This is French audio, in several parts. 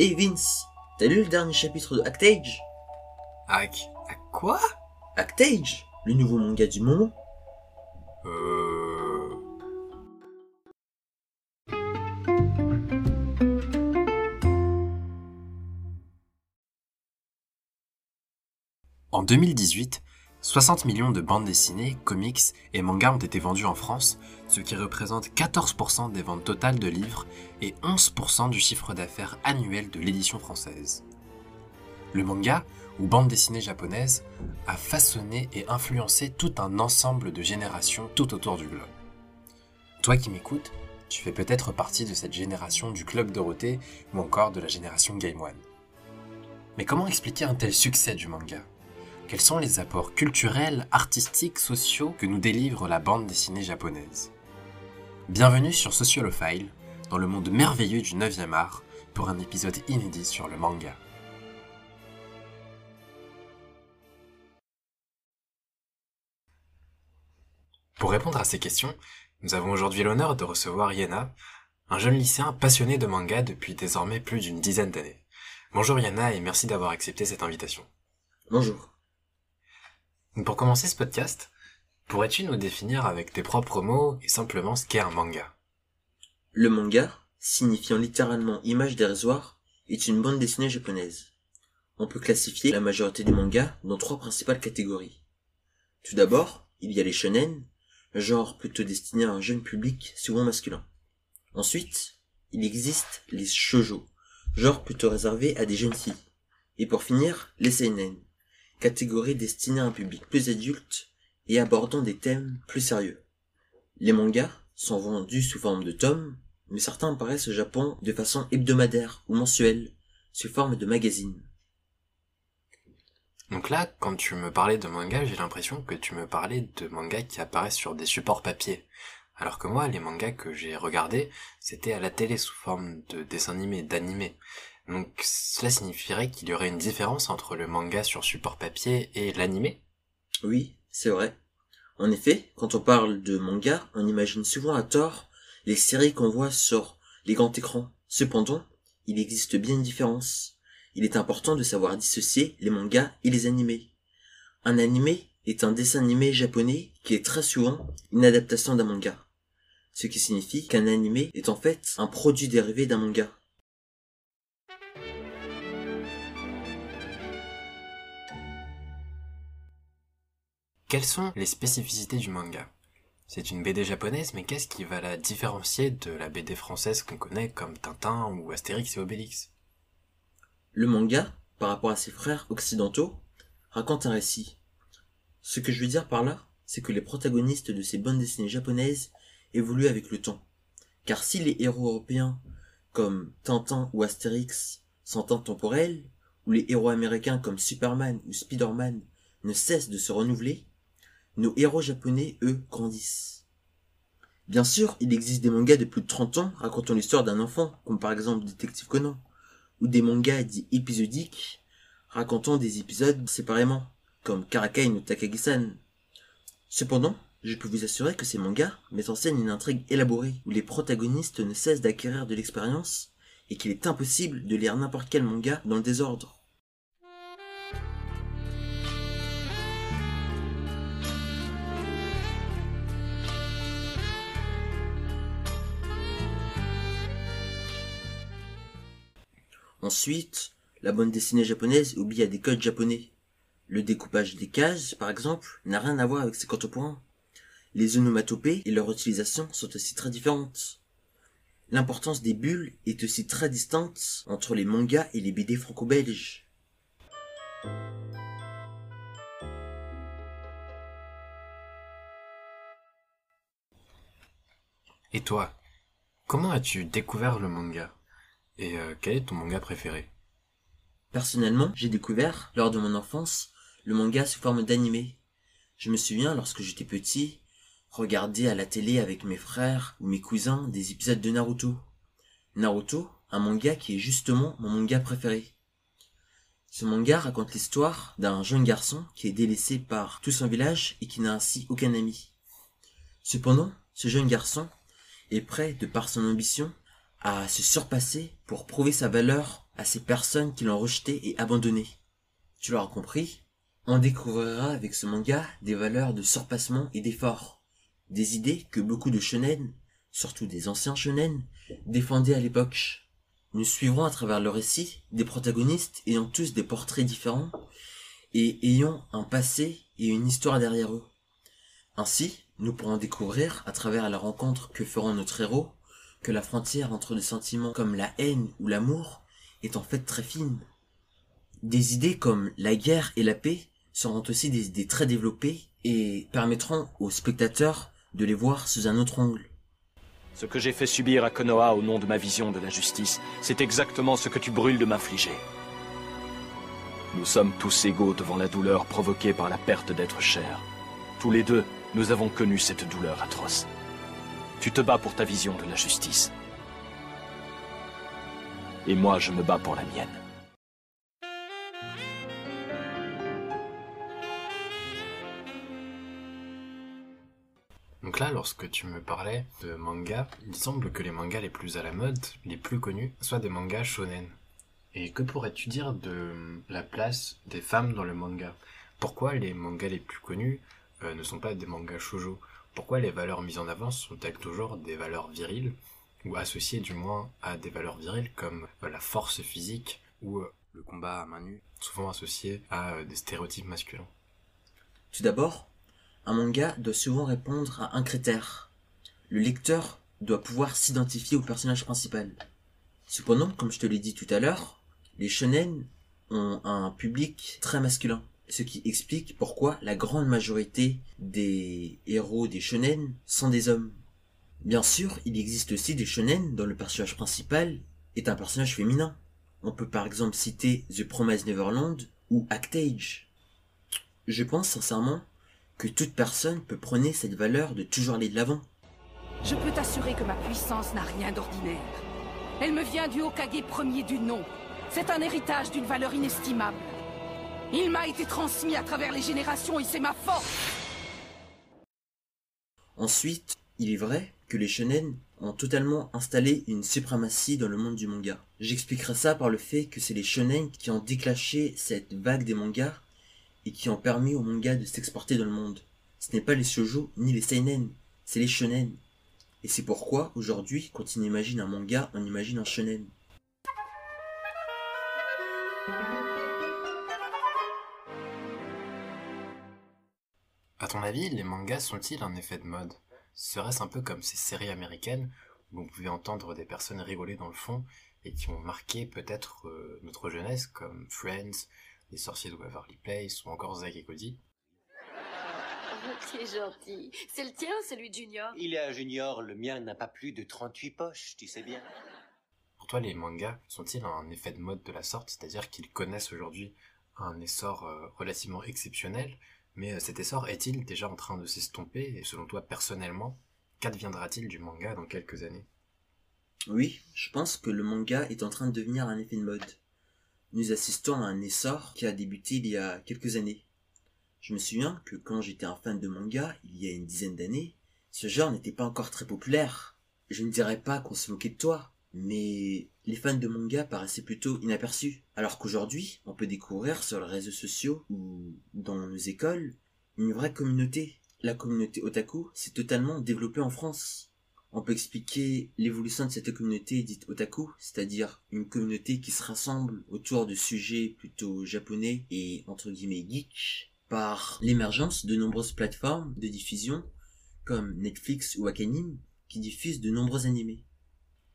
Hey Vince, t'as lu le dernier chapitre de Actage? À quoi? Actage Le nouveau manga du moment. Euh... En 2018, 60 millions de bandes dessinées, comics et mangas ont été vendus en France, ce qui représente 14% des ventes totales de livres et 11% du chiffre d'affaires annuel de l'édition française. Le manga, ou bande dessinée japonaise, a façonné et influencé tout un ensemble de générations tout autour du globe. Toi qui m'écoutes, tu fais peut-être partie de cette génération du Club Dorothée ou encore de la génération Game One. Mais comment expliquer un tel succès du manga? Quels sont les apports culturels, artistiques, sociaux que nous délivre la bande dessinée japonaise Bienvenue sur Sociolophile, dans le monde merveilleux du 9e art, pour un épisode inédit sur le manga. Pour répondre à ces questions, nous avons aujourd'hui l'honneur de recevoir Yana, un jeune lycéen passionné de manga depuis désormais plus d'une dizaine d'années. Bonjour Yana et merci d'avoir accepté cette invitation. Bonjour. Pour commencer ce podcast, pourrais-tu nous définir avec tes propres mots et simplement ce qu'est un manga? Le manga, signifiant littéralement image dérisoire, est une bande dessinée japonaise. On peut classifier la majorité des mangas dans trois principales catégories. Tout d'abord, il y a les shonen, genre plutôt destiné à un jeune public souvent masculin. Ensuite, il existe les shoujo, genre plutôt réservé à des jeunes filles. Et pour finir, les seinen, catégorie destinée à un public plus adulte et abordant des thèmes plus sérieux. Les mangas sont vendus sous forme de tomes, mais certains apparaissent au Japon de façon hebdomadaire ou mensuelle, sous forme de magazines. Donc là, quand tu me parlais de manga, j'ai l'impression que tu me parlais de mangas qui apparaissent sur des supports papier. Alors que moi, les mangas que j'ai regardés, c'était à la télé sous forme de dessins animés, d'animés. Donc cela signifierait qu'il y aurait une différence entre le manga sur support papier et l'animé? Oui, c'est vrai. En effet, quand on parle de manga, on imagine souvent à tort les séries qu'on voit sur les grands écrans. Cependant, il existe bien une différence. Il est important de savoir dissocier les mangas et les animés. Un animé est un dessin animé japonais qui est très souvent une adaptation d'un manga. Ce qui signifie qu'un animé est en fait un produit dérivé d'un manga. Quelles sont les spécificités du manga? C'est une BD japonaise, mais qu'est-ce qui va la différencier de la BD française qu'on connaît comme Tintin ou Astérix et Obélix? Le manga, par rapport à ses frères occidentaux, raconte un récit. Ce que je veux dire par là, c'est que les protagonistes de ces bandes dessinées japonaises évoluent avec le temps. Car si les héros européens, comme Tintin ou Astérix, sont intemporels, ou les héros américains comme Superman ou Spider-Man ne cessent de se renouveler, nos héros japonais, eux, grandissent. Bien sûr, il existe des mangas de plus de 30 ans racontant l'histoire d'un enfant, comme par exemple Détective Conan, ou des mangas dits épisodiques racontant des épisodes séparément, comme Karakai no Takagi-san. Cependant, je peux vous assurer que ces mangas mettent en scène une intrigue élaborée où les protagonistes ne cessent d'acquérir de l'expérience et qu'il est impossible de lire n'importe quel manga dans le désordre. Ensuite, la bande dessinée japonaise oublie à des codes japonais. Le découpage des cases, par exemple, n'a rien à voir avec ses contemporains. Les onomatopées et leur utilisation sont aussi très différentes. L'importance des bulles est aussi très distante entre les mangas et les BD franco-belges. Et toi, comment as-tu découvert le manga? Et euh, quel est ton manga préféré? Personnellement, j'ai découvert, lors de mon enfance, le manga sous forme d'animé. Je me souviens, lorsque j'étais petit, regarder à la télé avec mes frères ou mes cousins des épisodes de Naruto. Naruto, un manga qui est justement mon manga préféré. Ce manga raconte l'histoire d'un jeune garçon qui est délaissé par tout son village et qui n'a ainsi aucun ami. Cependant, ce jeune garçon est prêt, de par son ambition, à se surpasser pour prouver sa valeur à ces personnes qui l'ont rejeté et abandonné. Tu l'auras compris, on découvrira avec ce manga des valeurs de surpassement et d'effort, des idées que beaucoup de shonen, surtout des anciens shonen, défendaient à l'époque. Nous suivrons à travers le récit des protagonistes ayant tous des portraits différents et ayant un passé et une histoire derrière eux. Ainsi, nous pourrons découvrir, à travers la rencontre que feront notre héros, que la frontière entre des sentiments comme la haine ou l'amour est en fait très fine. Des idées comme la guerre et la paix seront aussi des idées très développées et permettront aux spectateurs de les voir sous un autre angle. Ce que j'ai fait subir à Konoha au nom de ma vision de la justice, c'est exactement ce que tu brûles de m'infliger. Nous sommes tous égaux devant la douleur provoquée par la perte d'être cher. Tous les deux, nous avons connu cette douleur atroce. Tu te bats pour ta vision de la justice. Et moi, je me bats pour la mienne. Donc là, lorsque tu me parlais de manga, il semble que les mangas les plus à la mode, les plus connus, soient des mangas shonen. Et que pourrais-tu dire de la place des femmes dans le manga? Pourquoi les mangas les plus connus euh, ne sont pas des mangas shoujo? Pourquoi les valeurs mises en avant sont-elles toujours des valeurs viriles ou associées du moins à des valeurs viriles comme euh, la force physique ou euh, le combat à main nue, souvent associé à des stéréotypes masculins? Tout d'abord, un manga doit souvent répondre à un critère. Le lecteur doit pouvoir s'identifier au personnage principal. Cependant, comme je te l'ai dit tout à l'heure, les shonen ont un public très masculin, ce qui explique pourquoi la grande majorité des héros des shonen sont des hommes. Bien sûr, il existe aussi des shonen dont le personnage principal est un personnage féminin. On peut par exemple citer The Promised Neverland ou Actage. Je pense sincèrement que toute personne peut prôner cette valeur de toujours aller de l'avant. Je peux t'assurer que ma puissance n'a rien d'ordinaire. Elle me vient du Hokage premier du nom. C'est un héritage d'une valeur inestimable. Il m'a été transmis à travers les générations et c'est ma force. Ensuite, il est vrai que les shonen ont totalement installé une suprématie dans le monde du manga. J'expliquerai ça par le fait que c'est les shonen qui ont déclenché cette vague des mangas et qui ont permis aux mangas de s'exporter dans le monde. Ce n'est pas les shoujo ni les seinen, c'est les shonen. Et c'est pourquoi aujourd'hui, quand on imagine un manga, on imagine un shonen. À ton avis, les mangas sont-ils un effet de mode? Serait-ce un peu comme ces séries américaines où on pouvait entendre des personnes rigoler dans le fond et qui ont marqué peut-être euh, notre jeunesse comme Friends, Les sorciers de Waverly Place ou encore Zack et Cody? C'est gentil. C'est le tien ou celui de Junior? Il est un junior, le mien n'a pas plus de 38 poches, tu sais bien. Pour toi, les mangas sont-ils un effet de mode de la sorte? C'est-à-dire qu'ils connaissent aujourd'hui un essor euh, relativement exceptionnel, mais euh, cet essor est-il déjà en train de s'estomper? Et selon toi, personnellement, qu'adviendra-t-il du manga dans quelques années? Oui, je pense que le manga est en train de devenir un effet de mode. Nous assistons à un essor qui a débuté il y a quelques années. Je me souviens que quand j'étais un fan de manga, il y a une dizaine d'années, ce genre n'était pas encore très populaire. Je ne dirais pas qu'on se moquait de toi, mais les fans de manga paraissaient plutôt inaperçus. Alors qu'aujourd'hui, on peut découvrir sur les réseaux sociaux ou dans nos écoles une vraie communauté. La communauté otaku s'est totalement développée en France. On peut expliquer l'évolution de cette communauté dite otaku, c'est-à-dire une communauté qui se rassemble autour de sujets plutôt japonais et entre guillemets geeks, par l'émergence de nombreuses plateformes de diffusion comme Netflix ou Akanim qui diffusent de nombreux animés.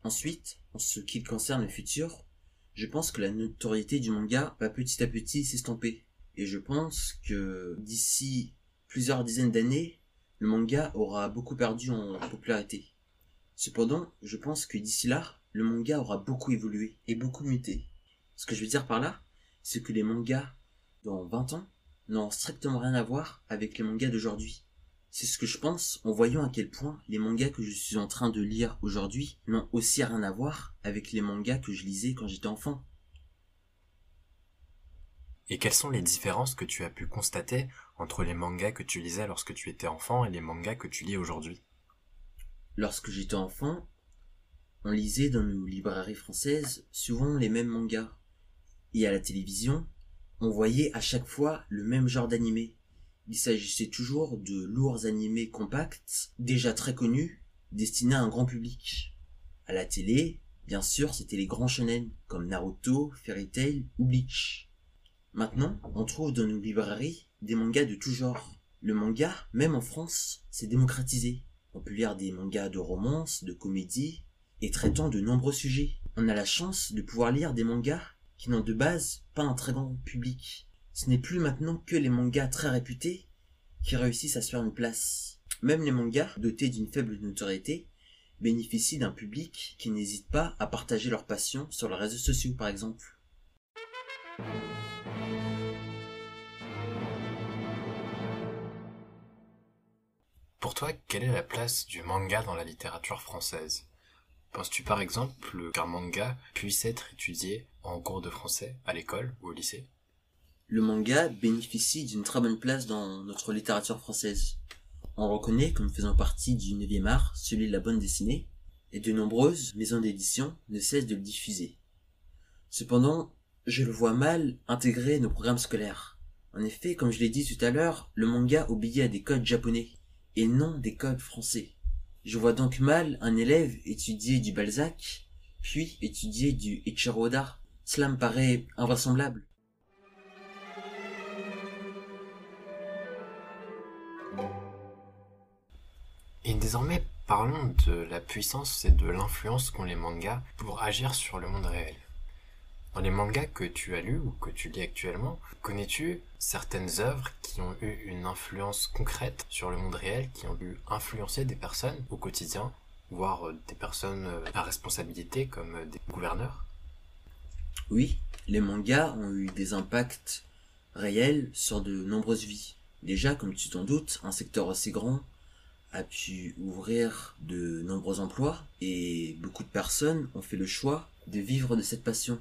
Ensuite, en ce qui concerne le futur, je pense que la notoriété du manga va petit à petit s'estomper. Et je pense que d'ici plusieurs dizaines d'années, le manga aura beaucoup perdu en popularité. Cependant, je pense que d'ici là, le manga aura beaucoup évolué et beaucoup muté. Ce que je veux dire par là, c'est que les mangas dans 20 ans n'ont strictement rien à voir avec les mangas d'aujourd'hui. C'est ce que je pense en voyant à quel point les mangas que je suis en train de lire aujourd'hui n'ont aussi rien à voir avec les mangas que je lisais quand j'étais enfant. Et quelles sont les différences que tu as pu constater entre les mangas que tu lisais lorsque tu étais enfant et les mangas que tu lis aujourd'hui? Lorsque j'étais enfant, on lisait dans nos librairies françaises souvent les mêmes mangas. Et à la télévision, on voyait à chaque fois le même genre d'animé. Il s'agissait toujours de lourds animés compacts, déjà très connus, destinés à un grand public. À la télé, bien sûr, c'était les grands shonen, comme Naruto, Fairy Tail ou Bleach. Maintenant, on trouve dans nos librairies des mangas de tout genre. Le manga, même en France, s'est démocratisé. On peut lire des mangas de romance, de comédie, et traitant de nombreux sujets. On a la chance de pouvoir lire des mangas qui n'ont de base pas un très grand public. Ce n'est plus maintenant que les mangas très réputés qui réussissent à se faire une place. Même les mangas, dotés d'une faible notoriété, bénéficient d'un public qui n'hésite pas à partager leur passion sur les réseaux sociaux par exemple. Pour toi, quelle est la place du manga dans la littérature française? Penses-tu par exemple qu'un manga puisse être étudié en cours de français à l'école ou au lycée? Le manga bénéficie d'une très bonne place dans notre littérature française. On reconnaît comme faisant partie du 9e art celui de la bande dessinée, et de nombreuses maisons d'édition ne cessent de le diffuser. Cependant, je le vois mal intégrer nos programmes scolaires. En effet, comme je l'ai dit tout à l'heure, le manga obéit à des codes japonais et non des codes français. Je vois donc mal un élève étudier du Balzac, puis étudier du Ichiro Oda. Cela me paraît invraisemblable. Et désormais, parlons de la puissance et de l'influence qu'ont les mangas pour agir sur le monde réel. Dans les mangas que tu as lus ou que tu lis actuellement, connais-tu certaines œuvres qui ont eu une influence concrète sur le monde réel, qui ont pu influencer des personnes au quotidien, voire euh, des personnes euh, à responsabilité comme des gouverneurs? Oui, les mangas ont eu des impacts réels sur de nombreuses vies. Déjà, comme tu t'en doutes, un secteur assez grand a pu ouvrir de nombreux emplois et beaucoup de personnes ont fait le choix de vivre de cette passion?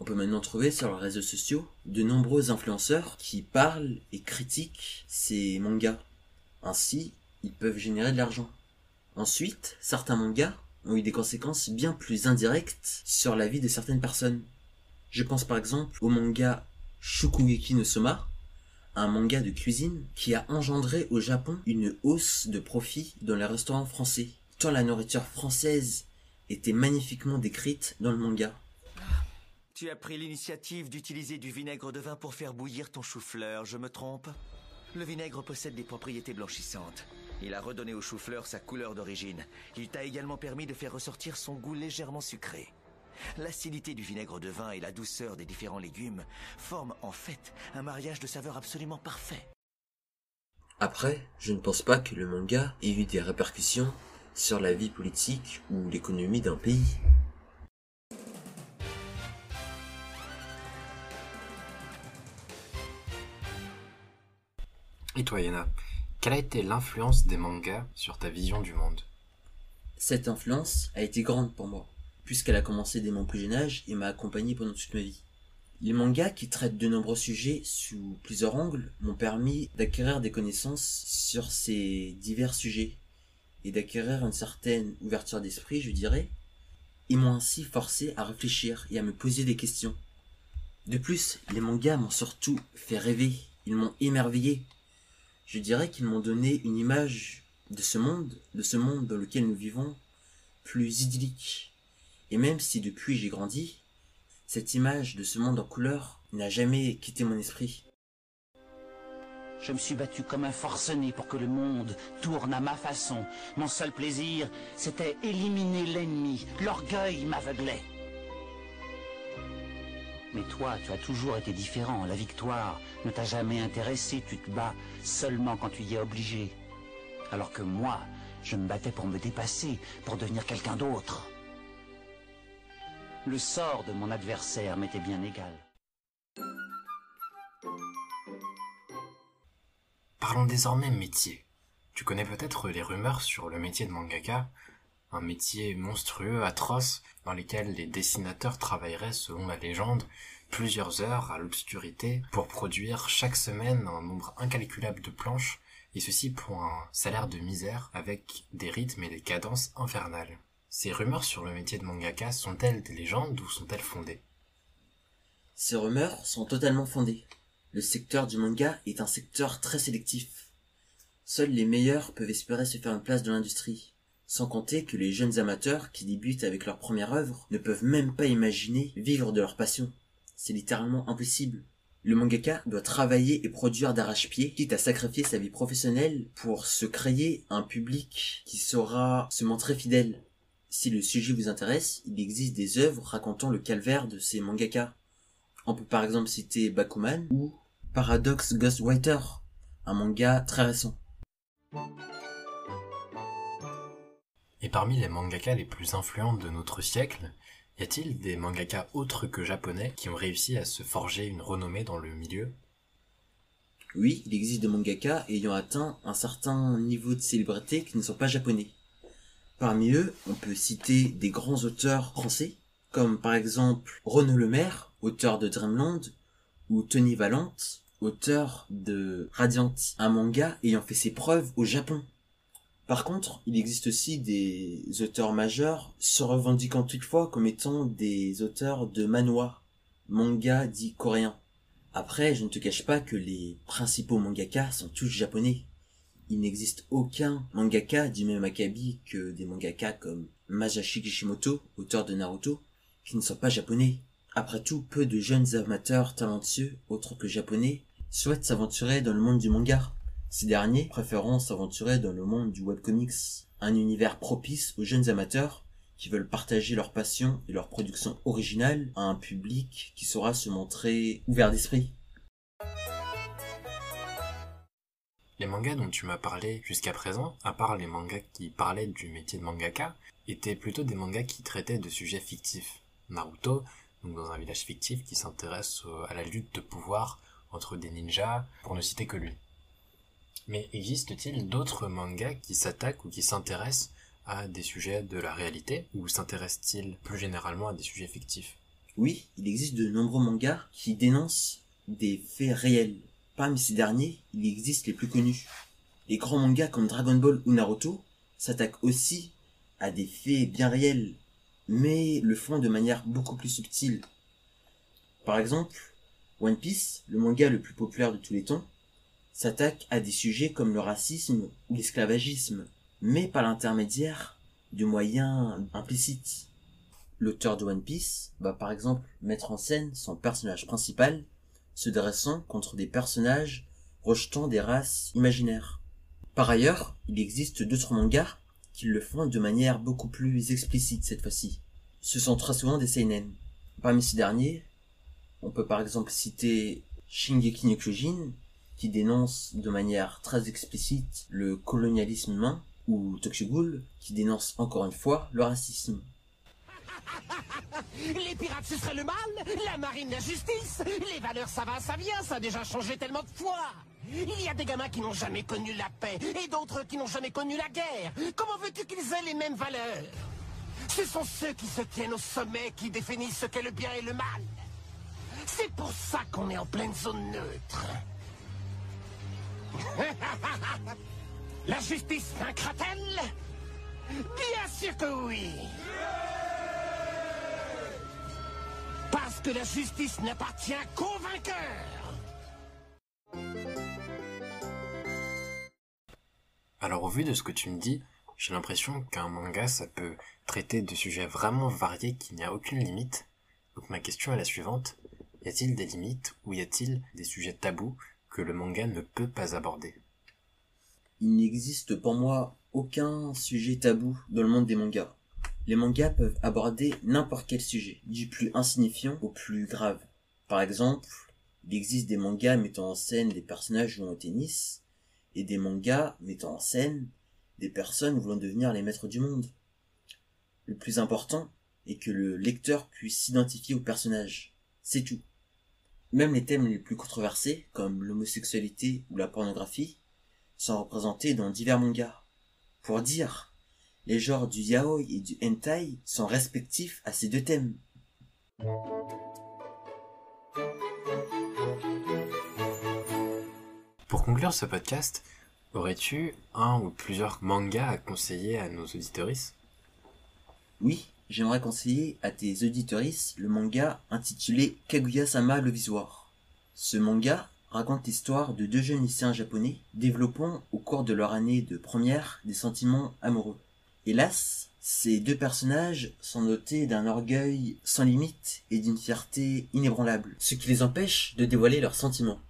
On peut maintenant trouver sur les réseaux sociaux de nombreux influenceurs qui parlent et critiquent ces mangas. Ainsi, ils peuvent générer de l'argent. Ensuite, certains mangas ont eu des conséquences bien plus indirectes sur la vie de certaines personnes. Je pense par exemple au manga Shukugeki no Soma, un manga de cuisine qui a engendré au Japon une hausse de profit dans les restaurants français, tant la nourriture française était magnifiquement décrite dans le manga. Tu as pris l'initiative d'utiliser du vinaigre de vin pour faire bouillir ton chou-fleur, je me trompe? Le vinaigre possède des propriétés blanchissantes. Il a redonné au chou-fleur sa couleur d'origine. Il t'a également permis de faire ressortir son goût légèrement sucré. L'acidité du vinaigre de vin et la douceur des différents légumes forment en fait un mariage de saveurs absolument parfait. Après, je ne pense pas que le manga ait eu des répercussions sur la vie politique ou l'économie d'un pays. Et toi, Yana, quelle a été l'influence des mangas sur ta vision du monde? Cette influence a été grande pour moi, puisqu'elle a commencé dès mon plus jeune âge et m'a accompagné pendant toute ma vie. Les mangas qui traitent de nombreux sujets sous plusieurs angles m'ont permis d'acquérir des connaissances sur ces divers sujets et d'acquérir une certaine ouverture d'esprit, je dirais. Ils m'ont ainsi forcé à réfléchir et à me poser des questions. De plus, les mangas m'ont surtout fait rêver, ils m'ont émerveillé je dirais qu'ils m'ont donné une image de ce monde, de ce monde dans lequel nous vivons, plus idyllique. Et même si depuis j'ai grandi, cette image de ce monde en couleur n'a jamais quitté mon esprit. Je me suis battu comme un forcené pour que le monde tourne à ma façon. Mon seul plaisir, c'était éliminer l'ennemi. L'orgueil m'aveuglait. Mais toi, tu as toujours été différent. La victoire ne t'a jamais intéressé. Tu te bats seulement quand tu y es obligé. Alors que moi, je me battais pour me dépasser, pour devenir quelqu'un d'autre. Le sort de mon adversaire m'était bien égal. Parlons désormais métier. Tu connais peut-être les rumeurs sur le métier de mangaka, un métier monstrueux, atroce, dans lequel les dessinateurs travailleraient, selon la légende, plusieurs heures à l'obscurité pour produire chaque semaine un nombre incalculable de planches, et ceci pour un salaire de misère avec des rythmes et des cadences infernales. Ces rumeurs sur le métier de mangaka sont-elles des légendes ou sont-elles fondées? Ces rumeurs sont totalement fondées. Le secteur du manga est un secteur très sélectif. Seuls les meilleurs peuvent espérer se faire une place dans l'industrie. Sans compter que les jeunes amateurs qui débutent avec leur première œuvre ne peuvent même pas imaginer vivre de leur passion. C'est littéralement impossible. Le mangaka doit travailler et produire d'arrache-pied, quitte à sacrifier sa vie professionnelle pour se créer un public qui saura se montrer fidèle. Si le sujet vous intéresse, il existe des œuvres racontant le calvaire de ces mangaka. On peut par exemple citer Bakuman ou Paradox Ghostwriter, un manga très récent. Et parmi les mangaka les plus influents de notre siècle, y a-t-il des mangaka autres que japonais qui ont réussi à se forger une renommée dans le milieu? Oui, il existe des mangaka ayant atteint un certain niveau de célébrité qui ne sont pas japonais. Parmi eux, on peut citer des grands auteurs français, comme par exemple Renaud Lemaire, auteur de Dreamland, ou Tony Valente, auteur de Radiant, un manga ayant fait ses preuves au Japon. Par contre, il existe aussi des auteurs majeurs se revendiquant toutefois comme étant des auteurs de manhwa, manga dit coréen. Après, je ne te cache pas que les principaux mangaka sont tous japonais. Il n'existe aucun mangaka du même acabit que des mangaka comme Masashi Kishimoto, auteur de Naruto, qui ne sont pas japonais. Après tout, peu de jeunes amateurs talentueux, autres que japonais, souhaitent s'aventurer dans le monde du manga. Ces derniers préférant s'aventurer dans le monde du webcomics, un univers propice aux jeunes amateurs qui veulent partager leur passion et leur production originale à un public qui saura se montrer ouvert d'esprit. Les mangas dont tu m'as parlé jusqu'à présent, à part les mangas qui parlaient du métier de mangaka, étaient plutôt des mangas qui traitaient de sujets fictifs. Naruto, donc dans un village fictif qui s'intéresse à la lutte de pouvoir entre des ninjas, pour ne citer que lui. Mais existe-t-il d'autres mangas qui s'attaquent ou qui s'intéressent à des sujets de la réalité ou s'intéressent-ils plus généralement à des sujets fictifs? Oui, il existe de nombreux mangas qui dénoncent des faits réels. Parmi ces derniers, il existe les plus connus. Les grands mangas comme Dragon Ball ou Naruto s'attaquent aussi à des faits bien réels, mais le font de manière beaucoup plus subtile. Par exemple, One Piece, le manga le plus populaire de tous les temps, s'attaque à des sujets comme le racisme ou l'esclavagisme, mais par l'intermédiaire de moyens implicites. L'auteur de One Piece va par exemple mettre en scène son personnage principal se dressant contre des personnages rejetant des races imaginaires. Par ailleurs, il existe d'autres mangas qui le font de manière beaucoup plus explicite cette fois-ci. Ce sont très souvent des seinen. Parmi ces derniers, on peut par exemple citer Shingeki no qui dénonce de manière très explicite le colonialisme humain, ou Tokyo Ghoul, qui dénonce encore une fois le racisme. Les pirates, ce serait le mal. La marine, la justice. Les valeurs, ça va, ça vient, ça a déjà changé tellement de fois. Il y a des gamins qui n'ont jamais connu la paix, et d'autres qui n'ont jamais connu la guerre. Comment veux-tu qu'ils aient les mêmes valeurs? Ce sont ceux qui se tiennent au sommet qui définissent ce qu'est le bien et le mal. C'est pour ça qu'on est en pleine zone neutre. La justice vaincra-t-elle? Bien sûr que oui que la justice n'appartient qu'aux vainqueurs Alors au vu de ce que tu me dis, j'ai l'impression qu'un manga ça peut traiter de sujets vraiment variés qu'il n'y a aucune limite. Donc ma question est la suivante. Y a-t-il des limites ou y a-t-il des sujets tabous que le manga ne peut pas aborder? Il n'existe pour moi aucun sujet tabou dans le monde des mangas. Les mangas peuvent aborder n'importe quel sujet, du plus insignifiant au plus grave. Par exemple, il existe des mangas mettant en scène des personnages jouant au tennis, et des mangas mettant en scène des personnes voulant devenir les maîtres du monde. Le plus important est que le lecteur puisse s'identifier au personnage. C'est tout. Même les thèmes les plus controversés, comme l'homosexualité ou la pornographie, sont représentés dans divers mangas. Pour dire, les genres du yaoi et du hentai sont respectifs à ces deux thèmes. Pour conclure ce podcast, aurais-tu un ou plusieurs mangas à conseiller à nos auditoristes Oui, j'aimerais conseiller à tes auditoristes le manga intitulé Kaguya-sama le Visoir. Ce manga raconte l'histoire de deux jeunes lycéens japonais développant au cours de leur année de première des sentiments amoureux. Hélas, ces deux personnages sont dotés d'un orgueil sans limite et d'une fierté inébranlable, ce qui les empêche de dévoiler leurs sentiments.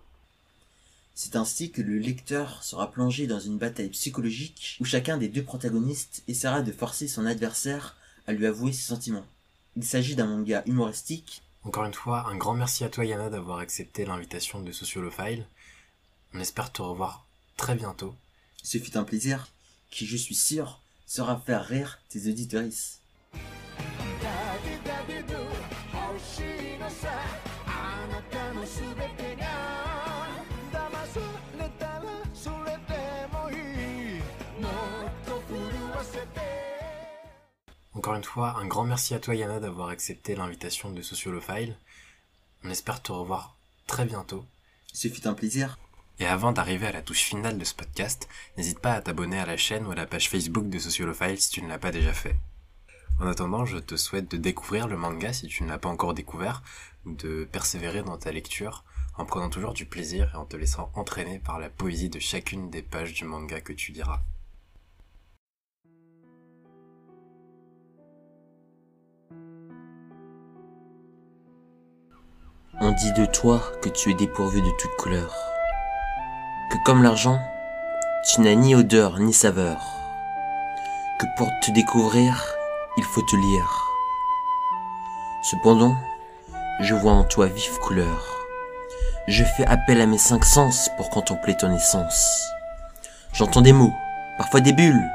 C'est ainsi que le lecteur sera plongé dans une bataille psychologique où chacun des deux protagonistes essaiera de forcer son adversaire à lui avouer ses sentiments. Il s'agit d'un manga humoristique. Encore une fois, un grand merci à toi Yana d'avoir accepté l'invitation de Sociolophile. On espère te revoir très bientôt. Ce fut un plaisir qui, je suis sûr, sera faire rire tes auditrices. Encore une fois, un grand merci à toi Yana d'avoir accepté l'invitation de Sociolophile. On espère te revoir très bientôt. Ce fut un plaisir. Et avant d'arriver à la touche finale de ce podcast, n'hésite pas à t'abonner à la chaîne ou à la page Facebook de Sociolophile si tu ne l'as pas déjà fait. En attendant, je te souhaite de découvrir le manga si tu ne l'as pas encore découvert, ou de persévérer dans ta lecture en prenant toujours du plaisir et en te laissant entraîner par la poésie de chacune des pages du manga que tu liras. On dit de toi que tu es dépourvu de toute couleur, que comme l'argent, tu n'as ni odeur ni saveur, que pour te découvrir, il faut te lire. Cependant, je vois en toi vive couleur. Je fais appel à mes cinq sens pour contempler ton essence. J'entends des mots, parfois des bulles.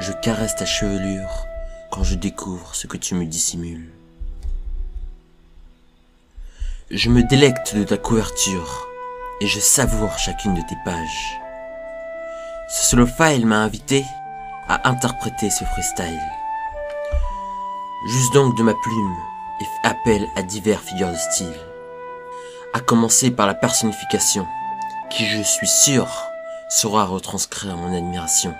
Je caresse ta chevelure quand je découvre ce que tu me dissimules. Je me délecte de ta couverture et je savoure chacune de tes pages. Ce solo file m'a invité à interpréter ce freestyle. Juste donc de ma plume et fait appel à divers figures de style. À commencer par la personnification, qui je suis sûr saura retranscrire mon admiration.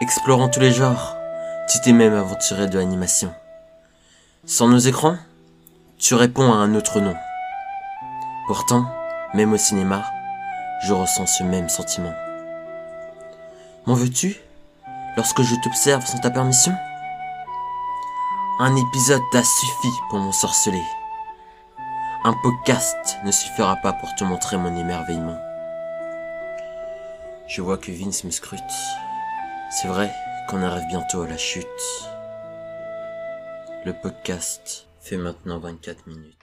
Explorant tous les genres, tu t'es même aventuré de l'animation. Sans nos écrans, tu réponds à un autre nom. Pourtant, même au cinéma, je ressens ce même sentiment. M'en veux-tu lorsque je t'observe sans ta permission? Un épisode t'a suffi pour m'ensorceler. Un podcast ne suffira pas pour te montrer mon émerveillement. Je vois que Vince me scrute. C'est vrai qu'on arrive bientôt à la chute. Le podcast fait maintenant 24 minutes.